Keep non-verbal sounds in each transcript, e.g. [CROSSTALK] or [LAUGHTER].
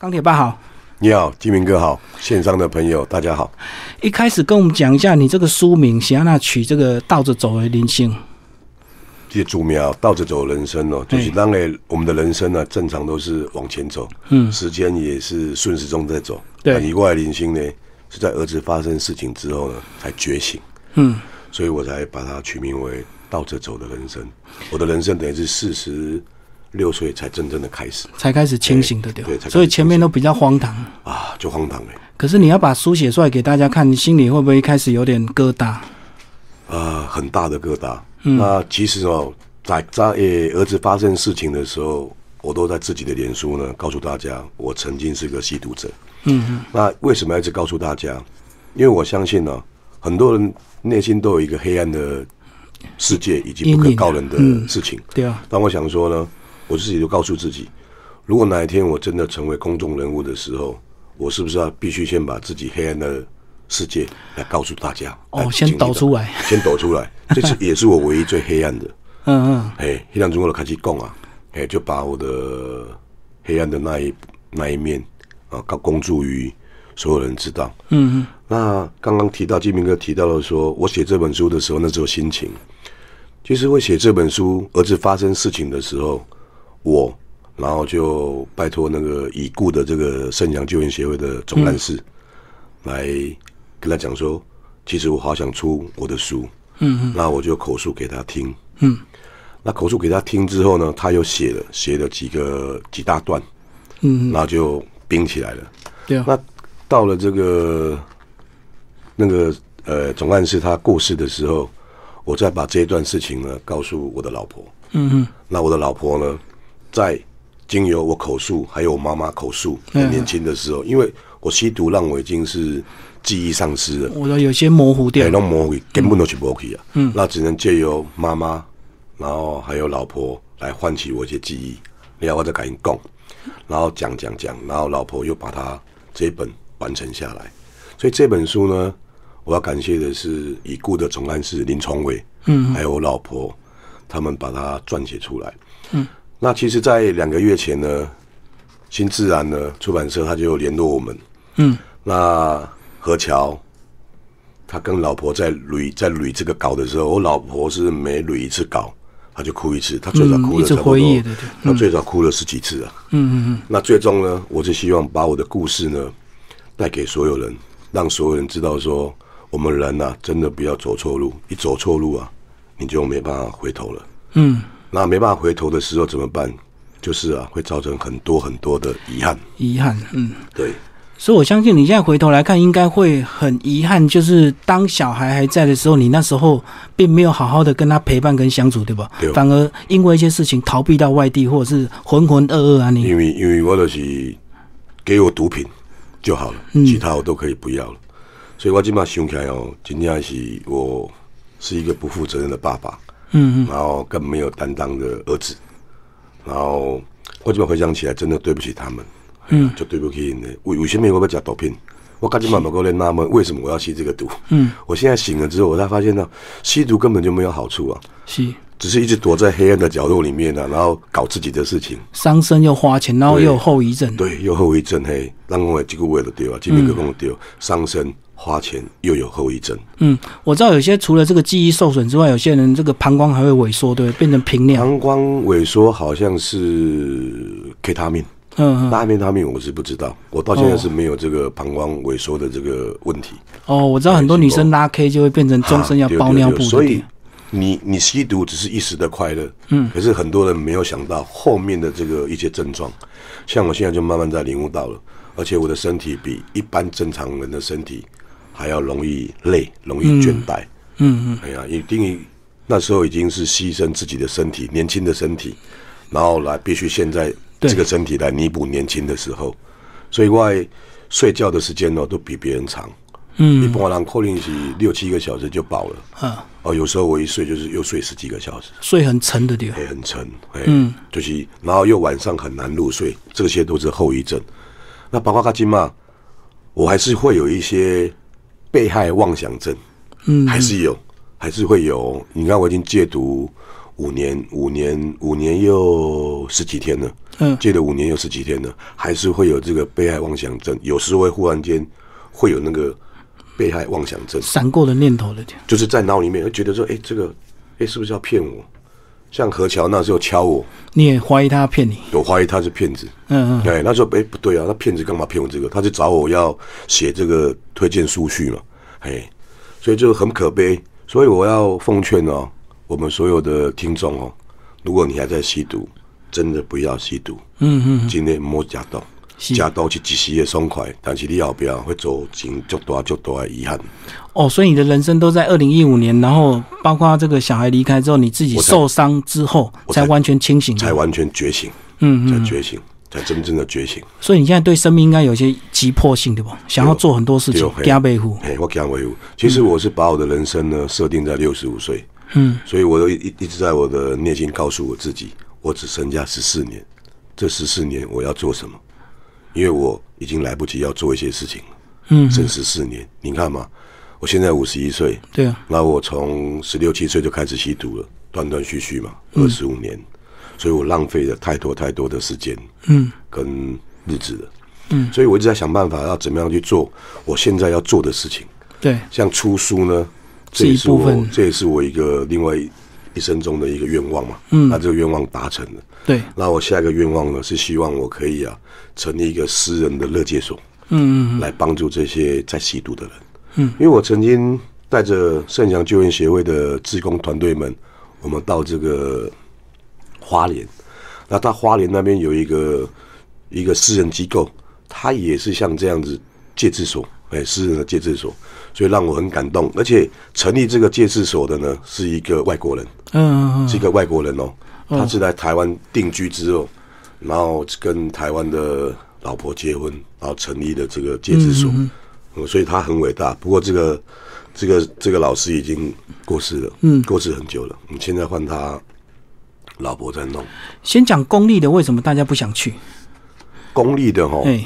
钢铁爸好，你好，金明哥好，线上的朋友大家好。一开始跟我们讲一下你这个书名，想要那取这个倒着走的人生。这些主苗倒着走人生哦，就是当然我们的人生呢，正常都是往前走，嗯，时间也是顺时钟在走。对你外零星呢，是在儿子发生事情之后呢，才觉醒，嗯，所以我才把它取名为倒着走的人生。我的人生等于是四十六岁才真正的开始才开始清醒的对所以前面都比较荒唐。啊，就荒唐了。可是你要把书写出来给大家看，你心里会不会一开始有点疙瘩？呃，很大的疙瘩。那其实哦，在在呃儿子发生事情的时候，我都在自己的脸书呢告诉大家，我曾经是个吸毒者。嗯嗯，那为什么要一直告诉大家？因为我相信呢、很多人内心都有一个黑暗的世界以及不可告人的嗯事情。对啊，但我想说呢，我自己就告诉自己，如果哪一天我真的成为公众人物的时候，我是不是要必须先把自己黑暗的世界来告诉大家？哦先抖出来，先抖出来，这是也是我唯一最黑暗的。嗯嗯，嘿，黑暗中国的开始讲啊，嘿，就把我的黑暗的那一那一面啊，告公诸于所有人知道。嗯嗯，那刚刚提到金明哥提到了说，我写这本书的时候那时候心情，其实会写这本书，儿子发生事情的时候，我然后就拜托那个已故的这个圣阳救援协会的总干事、来跟他讲说，其实我好想出我的书，嗯嗯，那我就口述给他听，嗯，那口述给他听之后呢，他又写了写了几个几大段，嗯，然后就冰起来了。对。啊，那到了这个那个呃总干事他过世的时候，我再把这一段事情呢告诉我的老婆。嗯嗯，那我的老婆呢，在经由我口述，还有我妈妈口述，嗯很年轻的时候，因为我吸毒让我已经是记忆丧失了，我都有些模糊掉对，。弄模糊，根本都是不 OK 啊。嗯，那只能借由妈妈，然后还有老婆来唤起我一些记忆，然后我再赶紧讲，然后讲讲讲，然后老婆又把它这一本完成下来。所以这本书呢，我要感谢的是已故的总干事林崇伟，嗯，还有我老婆，他们把它撰写出来。嗯，那其实，在两个月前呢，新自然呢出版社他就联络我们，嗯，那何乔他跟老婆在捋在捋这个稿的时候，我老婆是每捋一次稿，他就哭一次。他最少哭了差不多，他最少哭了十几次啊。嗯嗯嗯，那最终呢，我是希望把我的故事呢带给所有人，让所有人知道说，我们人呐、真的不要走错路，一走错路啊，你就没办法回头了。嗯，那没办法回头的时候怎么办？就是啊，会造成很多很多的遗憾。遗憾，嗯。对，所以我相信你现在回头来看，应该会很遗憾，就是当小孩还在的时候，你那时候并没有好好的跟他陪伴跟相处，对吧？对反而因为一些事情逃避到外地，或者是浑浑噩噩啊，你因为因为我就是给我毒品就好了，其他我都可以不要了。所以我今嘛想起来哦，今天是我是一个不负责任的爸爸，嗯嗯。然后更没有担当的儿子，然后我今嘛回想起来，真的对不起他们，嗯，就对不起呢。为为什么我要吃毒品？我赶紧把某个人纳闷，为什么我要吸这个毒？嗯，我现在醒了之后，我才发现呢吸毒根本就没有好处啊，吸只是一直躲在黑暗的角落里面呢、啊，然后搞自己的事情。伤身又花钱，然后又有后遗症，对，有后遗症嘿，让我这个话就对啊，这边个讲对，伤身花钱又有后遗症。嗯，我知道有些除了这个记忆受损之外，有些人这个膀胱还会萎缩，对，变成平尿，膀胱萎缩好像是 K 他命，嗯嗯，那安他命我是不知道，我到现在是没有这个膀胱萎缩的这个问题。哦，我知道很多女生拉 K 就会变成终身要包尿布所以你你吸毒只是一时的快乐，嗯，可是很多人没有想到后面的这个一些症状，像我现在就慢慢在领悟到了，而且我的身体比一般正常人的身体还要容易累，容易倦怠。嗯嗯，哎呀，一定那时候已经是牺牲自己的身体，年轻的身体，然后来必须现在对这个身体来弥补年轻的时候，所以外睡觉的时间呢都比别人长。嗯一般人可能是六七个小时就饱了。啊，哦，有时候我一睡就是又睡十几个小时，睡很沉的地方，也很沉，哎，嗯，就是然后又晚上很难入睡，这些都是后遗症。那包括卡金嘛，我还是会有一些被害妄想症，嗯，还是有，还是会有。你看我已经戒毒五年，五年，五年又十几天了，嗯。戒了五年又十几天了，还是会有这个被害妄想症，有时候会忽然间会有那个被害妄想症，闪过的念头的，就是在脑里面会觉得说，哎、这个，哎、是不是要骗我？像何乔那时候敲我，你也怀疑他骗你，我怀疑他是骗子。嗯嗯，哎，那时候哎、不对啊，那骗子干嘛骗我这个？他就找我要写这个推荐书序嘛，嘿，所以就很可悲。所以我要奉劝哦，我们所有的听众哦，如果你还在吸毒，真的不要吸毒。嗯嗯，今天莫加刀，是加刀是一时的爽快，但是你后边会走进足大足大的遗憾。哦，所以你的人生都在二零一五年，然后包括这个小孩离开之后，你自己受伤之后才才完全清醒，才完全觉醒，嗯嗯才觉醒，才真正的觉醒。所以你现在对生命应该有一些急迫性，对吧？想要做很多事情对，加倍乎，嘿，我加维护。其实我是把我的人生呢设定在六十五岁，嗯，所以我一一直在我的内心告诉我自己，我只剩下十四年，这十四年我要做什么？因为我已经来不及要做一些事情了，嗯，剩十四年。你看嘛，我现在五十一岁，对啊，那我从十六七岁就开始吸毒了，断断续续嘛，二十五年，所以我浪费了太多太多的时间，嗯，跟日子了，嗯，所以我一直在想办法要怎么样去做我现在要做的事情。对，像出书呢，这也是我部分。这也是我一个另外一生中的一个愿望嘛。嗯，那这个愿望达成了，对，那我下一个愿望呢是希望我可以啊成立一个私人的乐戒所，嗯嗯来帮助这些在吸毒的人。嗯，因为我曾经带着圣祥救援协会的志工团队们，我们到这个花莲，那到花莲那边有一个一个私人机构，他也是像这样子戒治所，哎，私人的戒治所，所以让我很感动。而且成立这个戒治所的呢，是一个外国人，嗯嗯是一个外国人哦，他是来台湾定居之后，然后跟台湾的老婆结婚，然后成立的这个戒指所，嗯所以他很伟大。不过这个这个这个老师已经过世了，嗯，过世很久了，我们，现在换他老婆在弄。先讲公立的，为什么大家不想去？公立的哈，哎，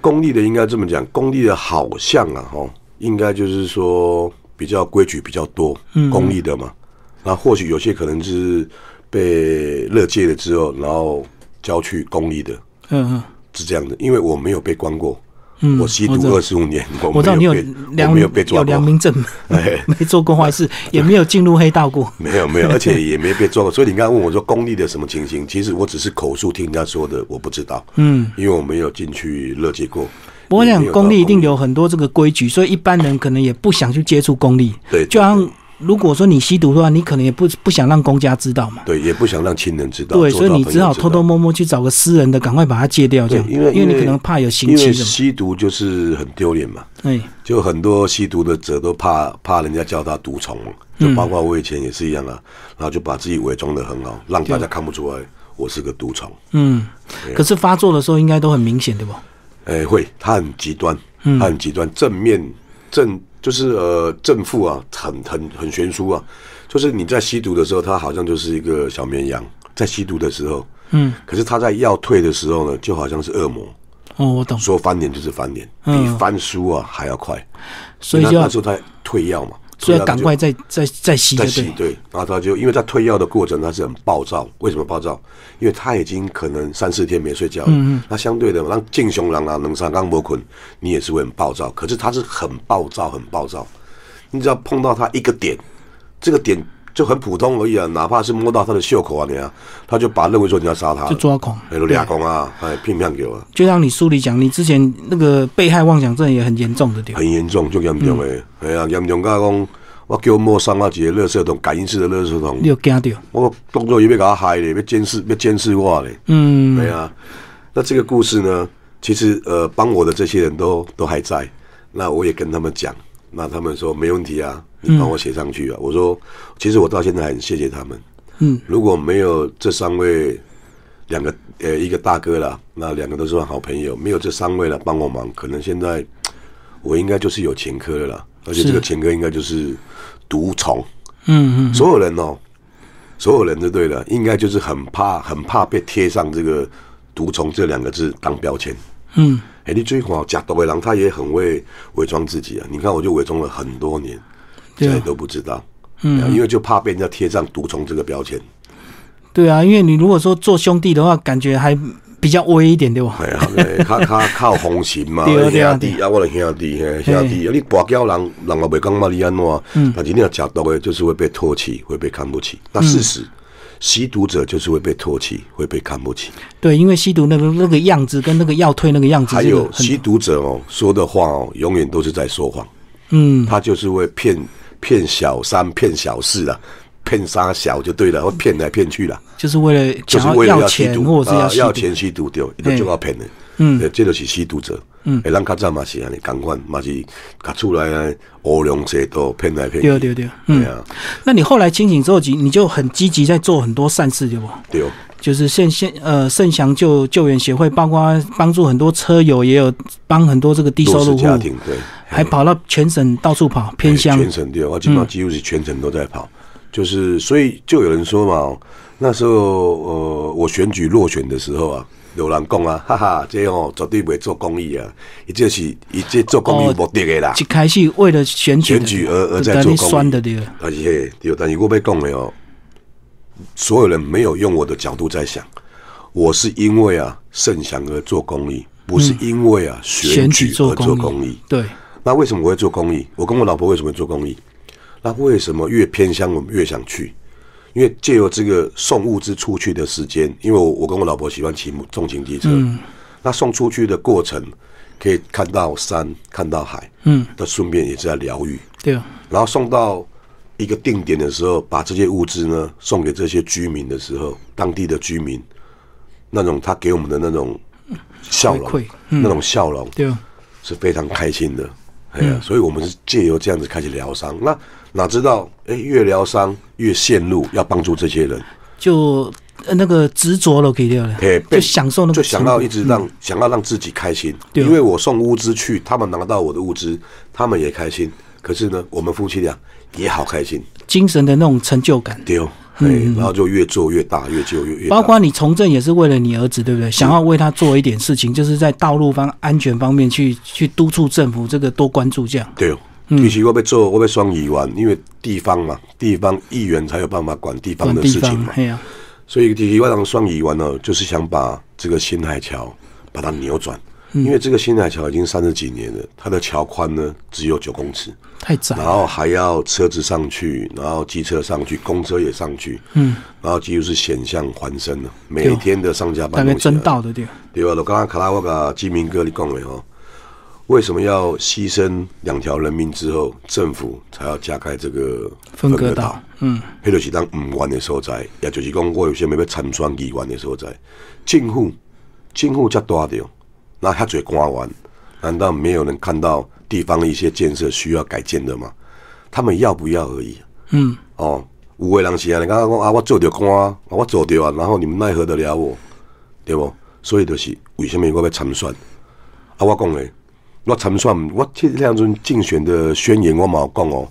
公立的应该这么讲，公立的好像啊哈，应该就是说比较规矩比较多，公立的嘛，那或许有些可能是被乐戒了之后，然后交去公立的，嗯嗯，是这样的，因为我没有被关过，嗯我吸毒二十五年，我我知道你有被良我没有被抓有，良民证，[LAUGHS] 哎没做过坏事，也没有进入黑道过。没有没有，[LAUGHS] 而且也没被抓过。所以你刚才问我说公立的什么情形，其实我只是口述听人家说的，我不知道，嗯，因为我没有进去乐戒过。不过我想公立一定有很多这个规矩，所以一般人可能也不想去接触公立。对，就像如果说你吸毒的话，你可能也不不想让公家知道嘛。对，也不想让亲人知道，对，所以你只好偷偷摸摸去找个私人的，赶快把它戒掉，这样。因为因为你可能怕有刑因为期。吸毒就是很丢脸嘛，对，就很多吸毒的者都怕怕人家叫他毒虫，就包括我以前也是一样啊，然后就把自己伪装的很好，让大家看不出来我是个毒虫。嗯，可是发作的时候应该都很明显，对不？哎、会，他很极端，嗯他很极端，正面正就是呃正负啊，很很很悬殊啊。就是你在吸毒的时候，他好像就是一个小绵羊，在吸毒的时候，嗯，可是他在要退的时候呢，就好像是恶魔，哦，我懂，说翻脸就是翻脸，比嗯翻书啊还要快。所以就要那那时候他退药嘛，所以要赶快再再再吸，再。洗对，然后他就因为在退药的过程他是很暴躁，为什么暴躁？因为他已经可能三四天没睡觉了，嗯那相对的，让敬雄狼啊、能上刚魔捆，你也是会很暴躁，可是他是很暴躁、很暴躁，你只要碰到他一个点，这个点就很普通而已啊，哪怕是摸到他的袖口啊，你啊，他就把认为说你要杀他，就抓狂。哎，都俩公啊，哎，骗骗给我，就像你书里讲，你之前那个被害妄想症也很严重的，对吧。很严重，就严重诶，哎呀，严重到讲，我叫摸伤啊一个垃圾桶，感应式的垃圾桶。你，有惊到？我动作也被给他害咧，被监视，被监视我咧。嗯，对啊，那这个故事呢，其实呃，帮我的这些人都都还在，那我也跟他们讲，那他们说没问题啊，你帮我写上去啊。我说，其实我到现在还很谢谢他们。嗯，如果没有这三位，两个呃一个大哥了，那两个都是好朋友，没有这三位了帮我忙，可能现在我应该就是有前科了啦，而且这个前科应该就是毒虫。嗯嗯，所有人哦，所有人就对了，应该就是很怕，很怕被贴上这个“毒虫”这两个字当标签。嗯，哎，你追狂假毒的狼，他也很会伪装自己啊。你看，我就伪装了很多年，对啊现在都不知道。嗯，因为就怕被人家贴上毒虫这个标签。对啊，因为你如果说做兄弟的话，感觉还比较威一点，对吧？对啊，靠靠靠红心嘛，[LAUGHS] 对啊对啊兄弟啊，我的兄弟，嘿兄弟，啊你跋筊人，人也袂讲嘛你安怎，嗯但是你要假毒的，就是会被唾弃，会被看不起。那事实，吸毒者就是会被唾弃，会被看不起。对，因为吸毒那个那个样子跟那个药退那个样子，还有吸毒者哦，说的话哦，永远都是在说谎，嗯，他就是会骗骗小三、骗小四啊，骗杀小就对了，会骗来骗去啦。就是为了就是想为了要吸要钱毒啊，或者是吸毒，要钱吸毒掉，伊就就要骗的。嗯对，这就是吸毒者。嗯，诶，咱较早嘛是安尼，共款嘛是甲出来啊，乌龙邪道骗来骗去。对对对，嗯。啊，那你后来清醒之后，你你就很积极在做很多善事，对不？对，就是现现呃圣祥救救援协会，包括帮助很多车友，也有帮很多这个低收入户，家庭对，还跑到全省到处跑偏乡。全省对，我基本上几乎是全省都在跑。就是所以就有人说嘛，那时候呃，我选举落选的时候啊。有人讲啊，[LAUGHS] 哈哈，这哦绝对袂做公益啊，伊这是伊这做公益有目的的啦。一开始为了选举选举而而在做公益但是嘿，对，但是我被讲了哦，所有人没有用我的角度在想，我是因为啊盛祥而做公益，不是因为啊选选举举而做做公益公益。对，那为什么我会做公益？我跟我老婆为什么会做公益？那为什么越偏乡我们越想去？因为借由这个送物资出去的时间，因为我我跟我老婆喜欢骑重型机车，那送出去的过程可以看到山，看到海，嗯，那顺便也是在疗愈。对。啊，然后送到一个定点的时候，把这些物资呢送给这些居民的时候，当地的居民那种他给我们的那种笑容，嗯。那种笑容对。啊，是非常开心的。哎呀，所以我们是借由这样子开始疗伤。那哪知道，哎，越疗伤越陷入要帮助这些人，就呃那个执着了，给掉了哎，，就被享受那个就想要一直让、想要让自己开心，对因为我送物资去，他们拿到我的物资，他们也开心。可是呢，我们夫妻俩也好开心，精神的那种成就感。丢，哎，然后就越做越大，越做越越包括你从政也是为了你儿子，对不对？想要为他做一点事情，就是在道路方安全方面去去督促政府这个多关注这样。对，嗯。其实我要做，我要双议员，因为地方嘛，地方议员才有办法管地方的事情嘛，。方嘿呀、所以其实我当双议员呢，就是想把这个新海桥把它扭转，嗯因为这个新海桥已经三十几年了，它的桥宽呢只有九公尺，太窄。然后还要车子上去，然后机车上去，公车也上去，嗯，然后几乎是险象环生了，每天的上下大概班都起来。真道的对。对吧？我刚刚卡拉沃卡基民哥你讲的哦，为什么要牺牲两条人命之后，政府才要加开这个分割岛？嗯，迄就是当唔愿的所在，也就是讲我有些要参选议员的所在，政府政府遮大着，那他嘴刮完，难道没有人看到地方的一些建设需要改建的吗？他们要不要而已。嗯，哦，有的人是安尼，刚刚讲啊，我做着官，啊我做着啊，然后你们奈何得了我，对不？所以就是为什么我要参选？啊，我讲诶，我参选，我这两阵竞选的宣言我嘛有讲哦，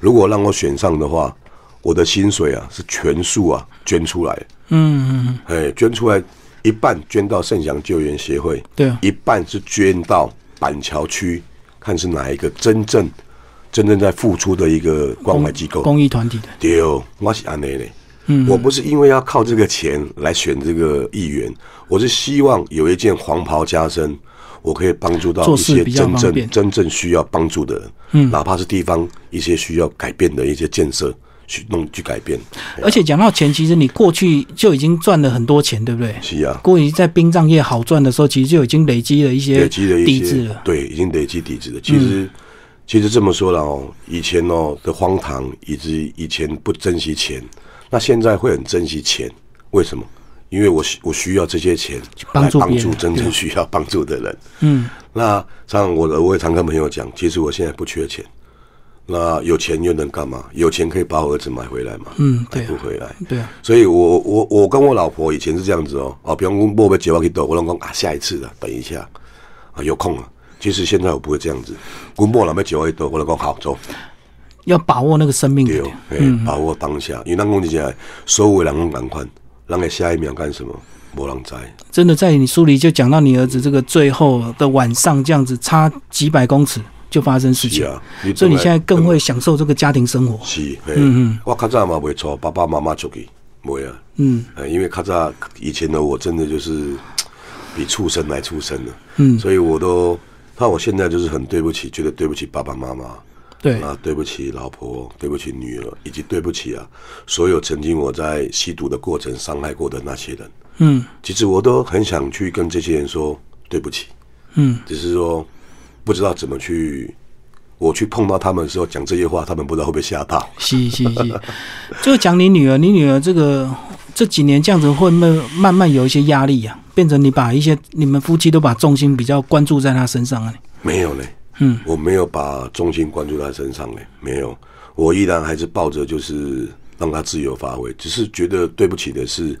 如果让我选上的话，我的薪水啊是全数啊捐出来，嗯嗯，哎，捐出来一半捐到圣祥救援协会，对啊，一半是捐到板桥区，看是哪一个真正真正在付出的一个关怀机构。公益团体的。对，我是安内嘞。嗯，我不是因为要靠这个钱来选这个议员，我是希望有一件黄袍加身，我可以帮助到一些真正真正需要帮助的人，嗯，哪怕是地方一些需要改变的一些建设，去弄去改变。而且讲到钱，其实你过去就已经赚了很多钱，对不对？是啊，过去在殡葬业好赚的时候，其实就已经累积了一些累积了一些底子了。对，已经累积底子了。其实，其实这么说了哦，以前哦的荒唐，以及以前不珍惜钱，那现在会很珍惜钱，为什么？因为我需我需要这些钱来帮助真正需要帮助的人。嗯，那像我的，我也常跟朋友讲，其实我现在不缺钱。那有钱又能干嘛？有钱可以把我儿子买回来嘛？嗯对啊不回来。对啊，所以我我我跟我老婆以前是这样子哦，哦，比方说莫被接我去斗，我老公啊，下一次的，等一下啊，有空了。其实现在我不会这样子，我莫老被接我去斗，我老公好走，要把握那个生命对的哦，哎，把握当下。因为咱讲起来，所有人拢赶快，让给下一秒干什么？没人知。真的在你书里就讲到你儿子这个最后的晚上这样子差几百公尺就发生事情，是啊，所以你现在更会享受这个家庭生活。是，嗯嗯，我较早嘛袂错，爸爸妈妈出去，袂啊，嗯，因为较早以前的我真的就是 [TSK] 比畜生来畜生的，嗯，所以我都，那我现在就是很对不起，觉得对不起爸爸妈妈。对。啊，对不起老婆，对不起女儿，以及对不起啊，所有曾经我在吸毒的过程伤害过的那些人。嗯，其实我都很想去跟这些人说对不起。嗯，只是说不知道怎么去，我去碰到他们的时候讲这些话，他们不知道会不会吓到。是是是，就讲你女儿，你女儿这个这几年这样子会慢慢慢有一些压力呀，变成你把一些你们夫妻都把重心比较关注在她身上啊？没有嘞。嗯，我没有把重心关注在身上嘞，没有，我依然还是抱着就是让她自由发挥，只是觉得对不起的是，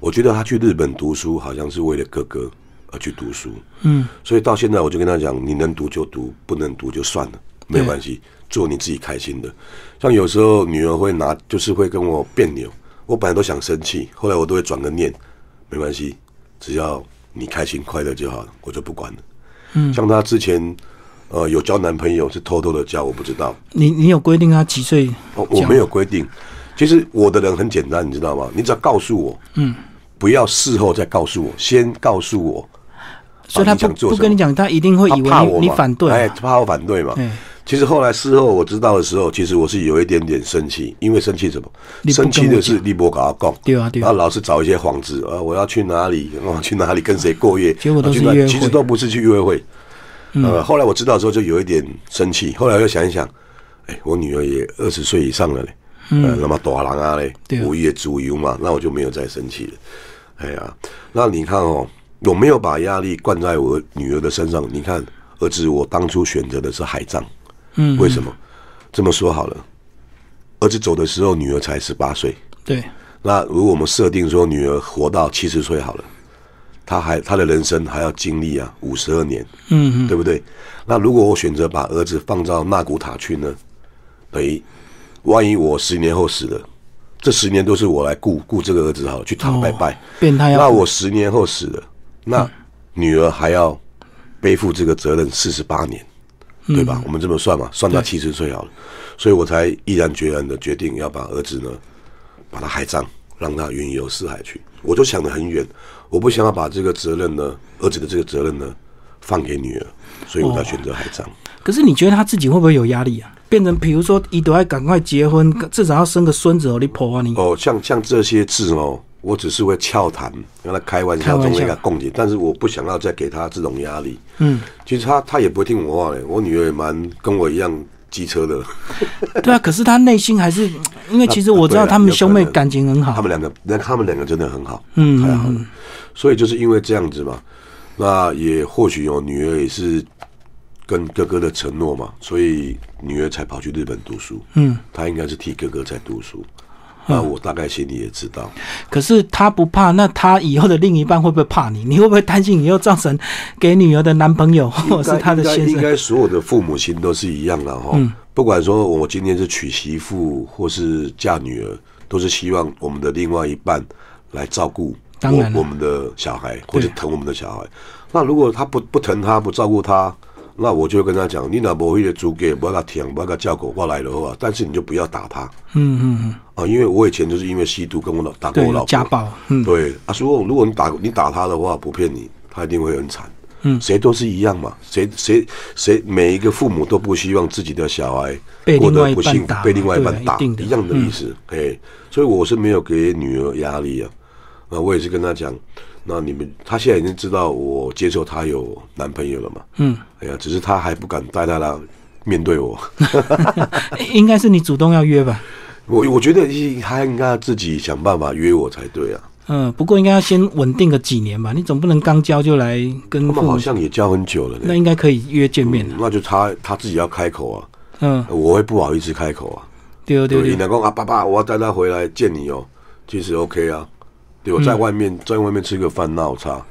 我觉得她去日本读书好像是为了哥哥而去读书，嗯，所以到现在我就跟他讲，你能读就读，不能读就算了，没有关系，做你自己开心的。像有时候女儿会拿，就是会跟我别扭，我本来都想生气，后来我都会转个念，没关系，只要你开心快乐就好了，我就不管了。嗯，像她之前。呃，有交男朋友是偷偷的交，我不知道。你你有规定他几岁？我没有规定。其实我的人很简单，你知道吗？你只要告诉我，嗯，不要事后再告诉我，先告诉我。所以他不不跟你讲，他一定会以为你反对，哎，怕我反对嘛。其实后来事后我知道的时候，其实我是有一点点生气，因为生气什么？生气的是立波搞他讲，对啊对啊，他老是找一些幌子啊，我要去哪里？我去哪里跟谁过夜？结果都是约会，其实都不是去约会。呃，后来我知道之后就有一点生气，后来又想一想，哎，我女儿也二十岁以上了嘞，呃，那么大人啊嘞，我也足游嘛，那我就没有再生气了。哎呀，那你看哦，我没有把压力灌在我女儿的身上。你看，儿子，我当初选择的是海葬，嗯，为什么？这么说好了，儿子走的时候，女儿才十八岁，对。那如果我们设定说女儿活到七十岁好了。她还她的人生还要经历啊五十二年，嗯，对不对？那如果我选择把儿子放到纳古塔去呢？等于万一我十年后死了，这十年都是我来顾顾这个儿子好去讨拜拜。变态那我十年后死了，那女儿还要背负这个责任四十八年，对吧？我们这么算嘛，算到七十岁好了，所以我才毅然决然的决定要把儿子呢，把他海葬，让他云游四海去。我就想得很远。我不想要把这个责任呢，儿子的这个责任呢，放给女儿，所以我才选择海葬。可是你觉得他自己会不会有压力啊？变成比如说，你都要赶快结婚，至少要生个孙子哦，你婆啊你。哦，像像这些字哦，我只是会俏谈，跟他开玩笑，中一个共情，但是我不想要再给他这种压力。嗯，其实他他也不会听我话嘞，我女儿也蛮跟我一样。机车的，[LAUGHS] 对啊，可是他内心还是，因为其实我知道他们兄妹感情很好，他们两个，那他们两个真的很好，嗯，太好了，所以就是因为这样子嘛，那也或许有女儿也是跟哥哥的承诺嘛，所以女儿才跑去日本读书，嗯，她应该是替哥哥在读书。那我大概心里也知道，可是他不怕，那他以后的另一半会不会怕你？你会不会担心以后造成给女儿的男朋友或者是他的先生？应该所有的父母亲都是一样的哈。不管说我今天是娶媳妇或是嫁女儿，都是希望我们的另外一半来照顾我我们的小孩或者疼我们的小孩。那如果他不不疼他不照顾他？那我就跟他讲，你那不会的猪给，不要他舔，不要他叫狗过来的话，但是你就不要打他。嗯嗯嗯。啊，因为我以前就是因为吸毒跟我老打过我老婆。家暴。嗯。对啊，所以如果你打你打他的话，不骗你，他一定会很惨。嗯。谁都是一样嘛，谁谁谁，每一个父母都不希望自己的小孩过得不幸，被另外一半打，一样的意思。哎，所以我是没有给女儿压力啊。那我也是跟他讲。那你们，他现在已经知道我接受他有男朋友了嘛？嗯，哎呀，只是他还不敢带他来面对我。[LAUGHS] 应该是你主动要约吧？我我觉得他应该自己想办法约我才对啊。嗯，不过应该要先稳定个几年吧？你总不能刚交就来跟。他们好像也交很久了。那应该可以约见面那就他他自己要开口啊。嗯，我会不好意思开口啊。对对对。你能够啊，爸爸，我要带他回来见你哦。其实 OK 啊。对，我在外面在外面吃个饭，闹差，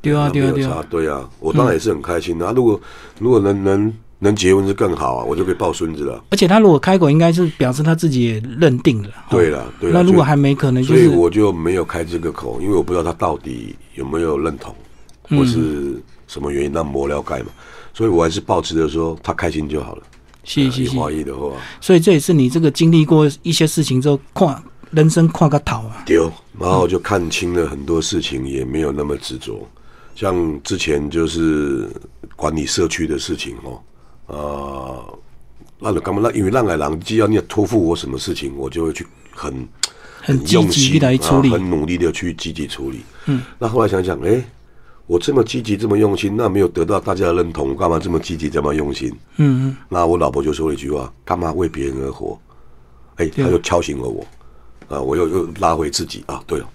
对啊，对啊，对啊，对啊，我当然也是很开心的。如果如果能能能结婚是更好啊，我就可以抱孙子了。而且他如果开口，应该是表示他自己也认定了。对了，对。那如果还没可能，所以我就没有开这个口，因为我不知道他到底有没有认同，或是。什么原因，那磨了盖嘛。所以我还是保持着说他开心就好了。是是是，怀疑的话，所以这也是你这个经历过一些事情之后，看人生看个头啊。丢，然后就看清了很多事情，也没有那么执着。像之前就是管理社区的事情哦，呃，那干嘛？那因为让来让，既然你要托付我什么事情，我就会去很很用心来处理，很努力的去积极处理。嗯，那后来想想，哎。我这么积极，这么用心，那没有得到大家的认同，干嘛这么积极，这么用心？嗯嗯。那我老婆就说了一句话：“干嘛为别人而活？”哎，他就敲醒了我，啊，我又又拉回自己啊。对了，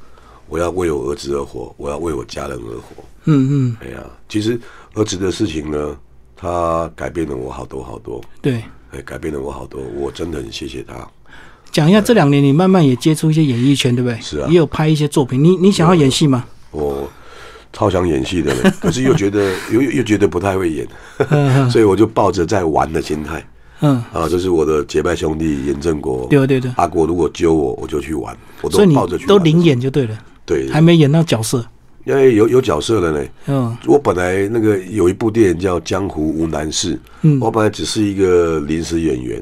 我要为我儿子而活，我要为我家人而活。嗯嗯。哎呀，其实儿子的事情呢，他改变了我好多好多。对。哎，改变了我好多，我真的很谢谢他。讲一下这两年你慢慢也接触一些演艺圈，对不对？是啊。也有拍一些作品，你你想要演戏吗？我。超想演戏的，可是又觉得 [LAUGHS] 又又觉得不太会演，所以我就抱着在玩的心态。嗯。啊，这是我的结拜兄弟严正国，对对对，阿国如果揪我，我就去玩，我都抱着去。都零演就对了，对，还没演到角色，因为有有角色了呢。嗯，我本来那个有一部电影叫《江湖无难事》，嗯，我本来只是一个临时演员，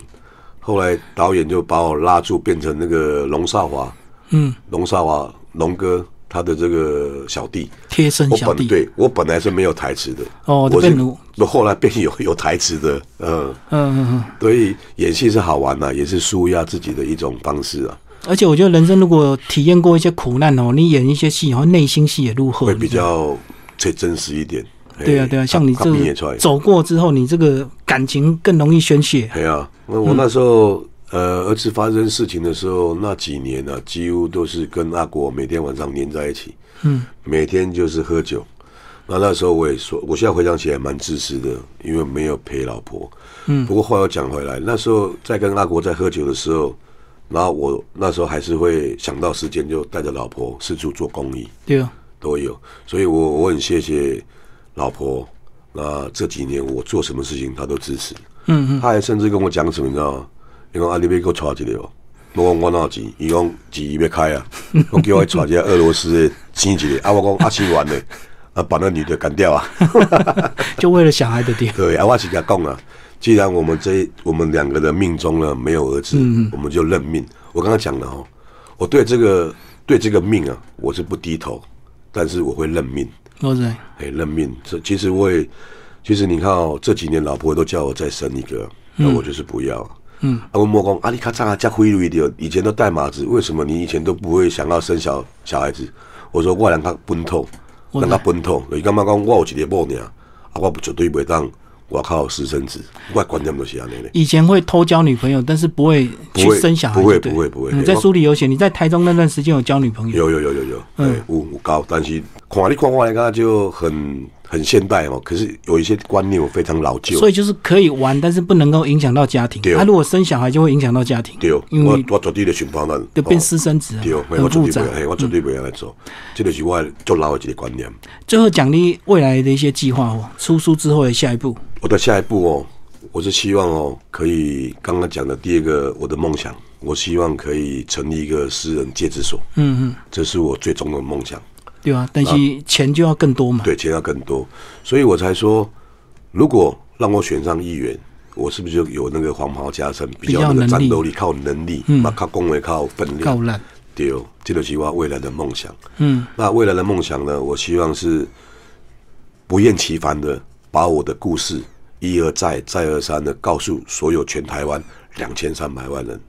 后来导演就把我拉住，变成那个龙少华，嗯，龙少华龙哥。他的这个小弟，贴身小弟，对我本来是没有台词的，哦，我是后来变有 [LAUGHS] 有台词的，嗯嗯嗯，所以演戏是好玩呐，也是舒压自己的一种方式啊。而且我觉得人生如果体验过一些苦难哦，你演一些戏，然后内心戏也如何，会比较最真实一点。对啊对啊，像你这走过之后，你这个感情更容易宣泄。对啊，那我那时候。呃，儿子发生事情的时候，那几年呢，几乎都是跟阿国每天晚上黏在一起，嗯，每天就是喝酒。那那时候我也说，我现在回想起来蛮自私的，因为没有陪老婆。嗯，不过话又讲回来，那时候在跟阿国在喝酒的时候，然后我那时候还是会想到时间就带着老婆四处做公益，对啊，都有。所以我我很谢谢老婆。那这几年我做什么事情，她都支持。嗯嗯，她还甚至跟我讲什么，你知道吗？伊讲啊，你要给我带一个哦。我讲我哪有钱？伊讲钱要开啊。我叫我带一个俄罗斯的钱一个。啊，我讲啊，钱完了，啊，把那女的干掉啊。[LAUGHS] 就为了小孩的爹。对，啊，我是跟他讲啊，既然我们这我们两个的命中呢没有儿子，我们就认命。我刚刚讲了哦，我对这个对这个命啊，我是不低头，但是我会认命。我在哎，认命。这其实我也，其实你看哦，这几年老婆都叫我再生一个，那我就是不要。嗯，我莫讲阿里卡扎加灰绿的，以前都带麻子，为什么你以前都不会想要生小小孩子？我说我让他奔透，让他奔透。你干嘛讲我有一个某呢？啊，我绝对不会当我靠私生子，我观念都是安尼的。以前会偷交女朋友，但是不会去生小孩。不会，不会，不会。你在书里有写，你在台中那段时间有交女朋友？有，有，有，有，有。嗯，有有高，但是看你看我来讲就很。很现代哦，可是有一些观念我非常老旧，所以就是可以玩，但是不能够影响到家庭。他如果生小孩，就会影响到家庭。对，因为我绝对的情况呢，就变私生子，很复杂。我绝对不要来做，这就是我做老的一个观念。最后奖励未来的一些计划哦，出书之后的下一步。我的下一步哦，我是希望哦，可以刚刚讲的第二个我的梦想，我希望可以成立一个私人戒指所。嗯嗯，这是我最终的梦想。对啊，但是钱就要更多嘛。对，钱要更多，所以我才说，如果让我选上议员，我是不是就有那个黄袍加身，比较那个战斗力，靠能力，嘛，靠工位，靠分量。靠烂。对，这就是我未来的梦想。嗯，那未来的梦想呢？我希望是不厌其烦的把我的故事一而再、再而三的告诉所有全台湾两千三百万人。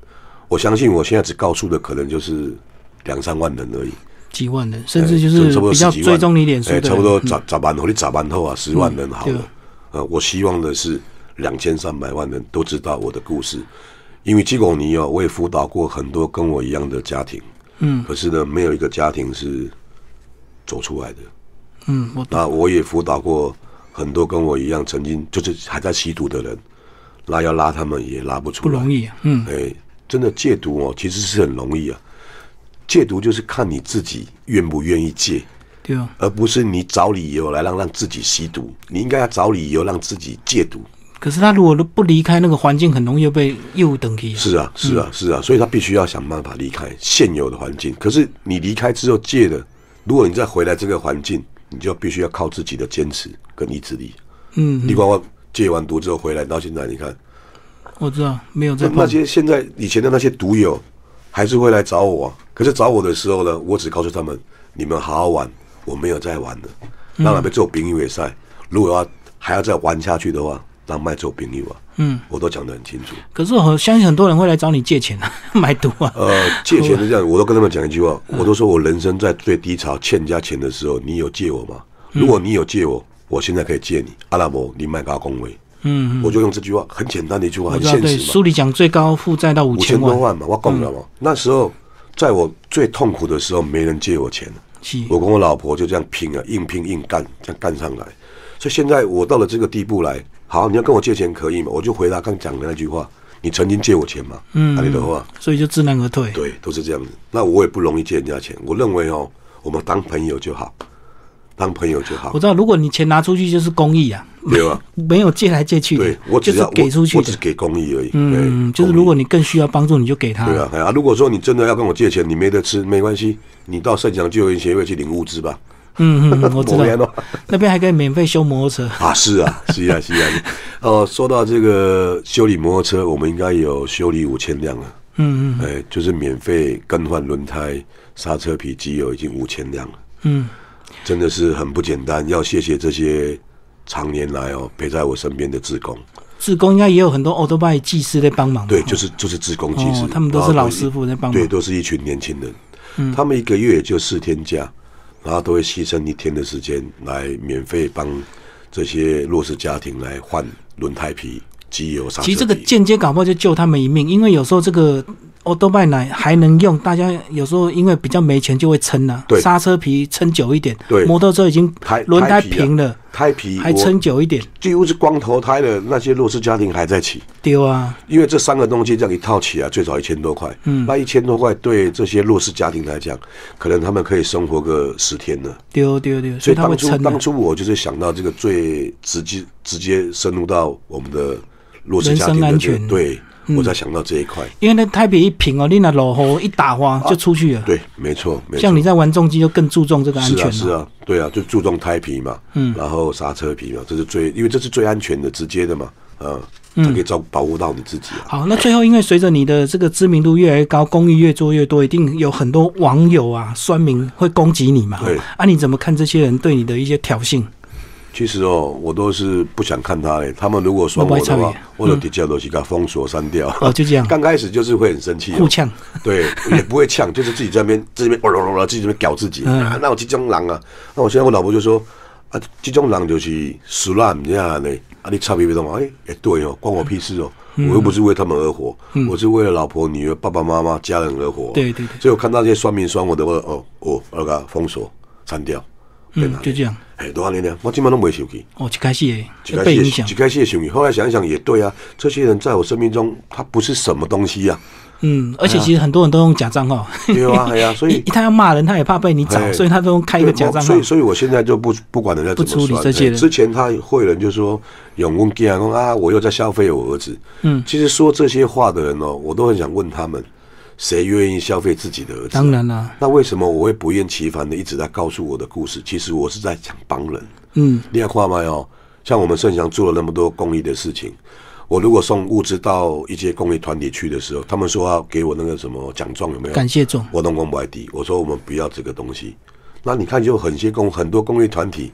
我相信我现在只告诉的可能就是两三万人而已。几万人，甚至就是比较追踪你脸书的，差不多十十万或者十万后啊，十万人好了。呃，我希望的是两千三百万人都知道我的故事，因为基广尼哦，我也辅导过很多跟我一样的家庭，嗯，可是呢，没有一个家庭是走出来的，嗯，那我也辅导过很多跟我一样曾经就是还在吸毒的人，那要拉他们也拉不出来，不容易，嗯，哎，真的戒毒哦，其实是很容易啊。戒毒就是看你自己愿不愿意戒，对啊，而不是你找理由来让让自己吸毒。你应该要找理由让自己戒毒。可是他如果都不离开那个环境，很容易被诱等级。是啊，是啊，是啊，所以他必须要想办法离开现有的环境。可是你离开之后戒了，如果你再回来这个环境，你就必须要靠自己的坚持跟意志力。嗯，你管我戒完毒之后回来到现在，你看我知道没有在那那些现在以前的那些毒友，还是会来找我、啊。可是找我的时候呢，我只告诉他们：你们好好玩，我没有在玩了。让他们做兵友赛，如果要还要再玩下去的话，让卖做兵友啊。嗯，我都讲得很清楚。可是我相信很多人会来找你借钱啊，[LAUGHS] 买毒啊。呃，借钱是这样，我都跟他们讲一句话，我都说我人生在最低潮欠人家钱的时候，你有借我吗？如果你有借我，我现在可以借你。阿拉伯，你卖高恭维。嗯，我就用这句话，很简单的一句话，很现实嘛。书里讲最高负债到五五千万，千多万嘛，我讲了嘛。那时候在我最痛苦的时候，没人借我钱，我跟我老婆就这样拼啊，硬拼硬干，这样干上来。所以现在我到了这个地步来，好，你要跟我借钱可以吗？我就回答刚讲的那句话，你曾经借我钱吗？嗯那里的话，所以就知难而退。对，都是这样子。那我也不容易借人家钱，我认为哦，我们当朋友就好，当朋友就好我，知道，如果你钱拿出去就是公益啊，对吧？[LAUGHS] 没有借来借去的对，我就是只要给出去的我我只。给公益而已。嗯，就是如果你更需要帮助，你就给他。对啊，如果说你真的要跟我借钱，你没得吃，没关系，你到盛祥救援协会去领物资吧。嗯嗯，[LAUGHS] 我知道哦，那边还可以免费修摩托车。[LAUGHS] 啊，是啊，是啊，是啊。哦，说到这个修理摩托车，我们应该有修理五千辆了。嗯嗯哎，就是免费更换轮胎、刹车皮、机油，已经五千辆了，嗯，真的是很不简单。要谢谢这些常年来哦陪在我身边的志工。志工应该也有很多 o 多 b 技师在帮忙。对，哦就是就是志工技师、哦，他们都是老师傅在帮忙对，都是一群年轻人，嗯他们一个月也就四天假，然后都会牺牲一天的时间来免费帮这些弱势家庭来换轮胎皮、机油、刹车。其实这个间接搞不好就救他们一命，因为有时候这个 o 多 b 奶还能用，大家有时候因为比较没钱就会撑啊对，刹车皮撑久一点。对摩托车已经胎轮胎平了，胎皮还我撑久一点，几乎是光头胎的那些弱势家庭还在骑，丢啊！因为这三个东西这样一套起来最少一千多块，嗯，那一千多块对这些弱势家庭来讲，可能他们可以生活个十天呢。丢丢丢，所以他初当。初我就是想到这个最直接直接深入到我们的弱势家庭的人身安全对，我才想到这一块。因为那胎皮一平哦，你那落雨一打滑就出去了。对，没错，没错。像你在玩重机就更注重这个安全了。是啊，对啊，就注重胎皮嘛，嗯然后刹车皮嘛，这是最因为这是最安全的、直接的嘛，嗯，它可以照保护到你自己啊。好，那最后因为随着你的这个知名度越来越高，公益越做越多，一定有很多网友啊、酸民会攻击你嘛。对啊，你怎么看这些人对你的一些挑衅？其实哦，我都是不想看他嘞。他们如果说我的话我不爱参与，我就直接都是给他封锁删掉。哦，就这样 [LAUGHS] 刚开始就是会很生气、哦，互呛。对，也不会呛，就是自己在那边这边哦哦哦，自己这边搞自己。那我这种人啊，那我现在我老婆就说啊，这种人就是死烂这样的。啊，你差别别动哎，也对哦，关我屁事哦。嗯我又不是为他们而活，我是为了老婆、女儿、爸爸妈妈、家人而活。对对对所以我看到这些酸民酸我的，我哦哦，我给他封锁删掉。嗯，就这样。哎，多少年了，我基本都没生气。哦，一开始也一开始响一。开始的想后来想一想也对啊，这些人在我生命中，他不是什么东西呀、嗯，而且其实很多人都用假账号。对啊，[LAUGHS] 哎呀，所以他要骂人，他也怕被你找，哎所以他都开一个假账号所以，。所以我现在就不不管人家怎么不处理这些人哎之前他会人就说永问给啊啊，我又在消费我儿子。嗯，其实说这些话的人哦，我都很想问他们，谁愿意消费自己的儿子？当然啦，那为什么我会不厌其烦的一直在告诉我的故事？其实我是在想帮人。嗯，你看看没有？像我们盛祥做了那么多公益的事情，我如果送物资到一些公益团体去的时候，他们说要给我那个什么奖状，有没有？感谢状。我弄公不低，我说我们不要这个东西。那你看，就很些公很多公益团体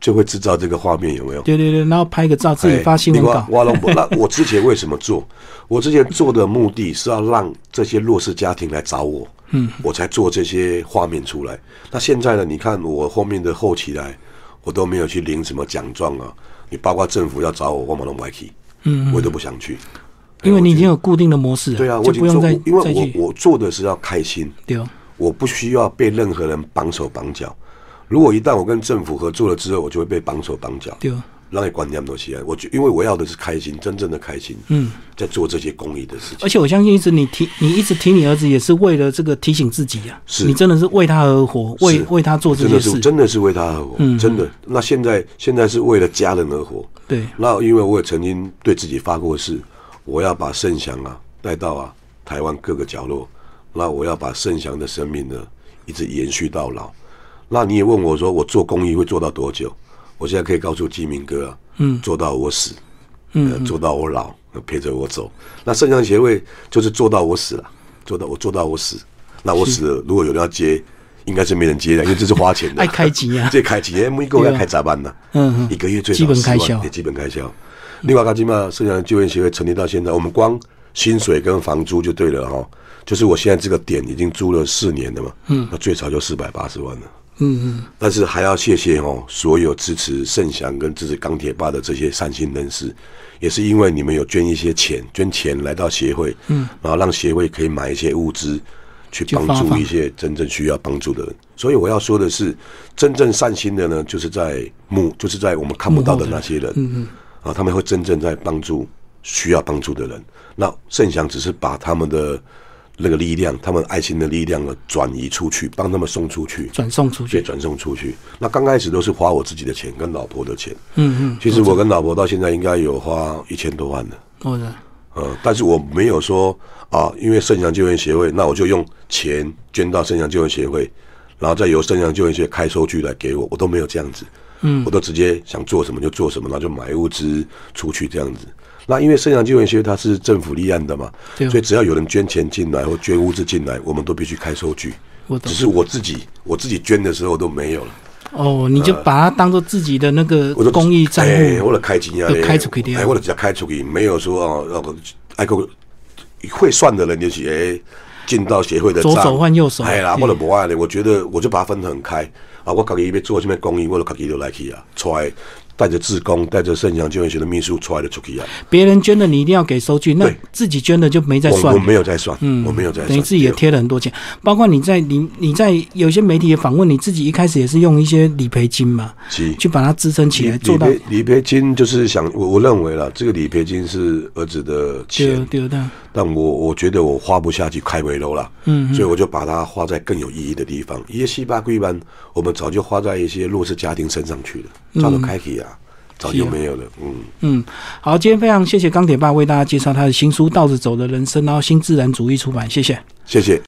就会制造这个画面，有没有？对对对，然后拍个照自己发新闻稿。挖龙博，那我之前为什么做？我之前做的目的是要让这些弱势家庭来找我，嗯，我才做这些画面出来。那现在呢？你看我后面的后期来，我都没有去领什么奖状啊。你包括政府要找我，我马上不去，嗯，我都不想去。因为你已经有固定的模式了，对啊，我已经做就不用再，因为我我做的是要开心，对哦，我不需要被任何人绑手绑脚。如果一旦我跟政府合作了之后，我就会被绑手绑脚，对啊，让你管那么多钱。我就因为我要的是开心，真正的开心。嗯，在做这些公益的事情。而且我相信一直你提你一直提你儿子，也是为了这个提醒自己呀、是你真的是为他而活，为为他做这真的是些事。真的是为他而活，嗯真的。那现在现在是为了家人而活。对，那因为我也曾经对自己发过誓，我要把盛祥啊带到啊台湾各个角落，那我要把盛祥的生命呢一直延续到老。那你也问我说，我做公益会做到多久？我现在可以告诉基民哥啊，嗯做到我死，嗯呃，做到我老，陪着我走。那圣象协会就是做到我死了，做到我做到我死。那我死了，如果有人要接，应该是没人接的，因为这是花钱的，[LAUGHS] 爱开机啊 [LAUGHS] 这开机，哎，每个月要开咋办呢？嗯嗯一个月最少基本开销对基本开销。另外，卡基嘛，圣象救援协会成立到现在，我们光薪水跟房租就对了哈，就是我现在这个点已经租了四年了嘛，嗯，那最少就四百八十万了。嗯嗯，但是还要谢谢哦，所有支持盛祥跟支持钢铁爸的这些善心人士，也是因为你们有捐一些钱，捐钱来到协会，嗯，然后让协会可以买一些物资，去帮助一些真正需要帮助的人。所以我要说的是，真正善心的呢，就是在幕，就是在我们看不到的那些人，嗯嗯，啊，他们会真正在帮助需要帮助的人。那盛祥只是把他们的那个力量，他们爱心的力量呢，转移出去，帮他们送出去，转送出去，对，转送出去。那刚开始都是花我自己的钱跟老婆的钱。嗯嗯，其实我跟老婆到现在应该有花一千多万了。我的，呃，但是我没有说啊，因为圣阳救援协会，那我就用钱捐到圣阳救援协会，然后再由圣阳救援协会开收据来给我，我都没有这样子。嗯，我都直接想做什么就做什么，然后就买物资出去这样子。那因为圣阳救援协会它是政府立案的嘛，所以只要有人捐钱进来或捐物资进来，我们都必须开收据。我只。是我自己我自己捐的时候都没有了。哦，你就把它当做自己的那个公益账哎，户我，就开钱啊，就开出去的啊哎，我就直接开出去，没有说哦，那个爱个会算的人就是哎进到协会的左手换右手哎啦，嗯我就不爱的，我觉得我就把它分得很开啊，我自己要做什么公益，我就自己就来去啊，出来带着志工，带着圣祥救援学的秘书出来的出去啊，别人捐的你一定要给收据，那自己捐的就没在我算。我。没有在算，我没有在算，等于自己也贴了很多钱，包括你在你你在有些媒体也访问，你自己一开始也是用一些理赔金嘛，去把它支撑起来，做到理赔金就是想我我认为了，这个理赔金是儿子的对钱，对的，但我我觉得我花不下去开围楼了，嗯，所以我就把它花在更有意义的地方。一些西巴贵班，我们早就花在一些弱势家庭身上去了，早就开启啊，早就没有了，嗯。嗯，好，今天非常谢谢钢铁爸为大家介绍他的新书《倒着走的人生》，然后新自然主义出版，谢谢。谢谢。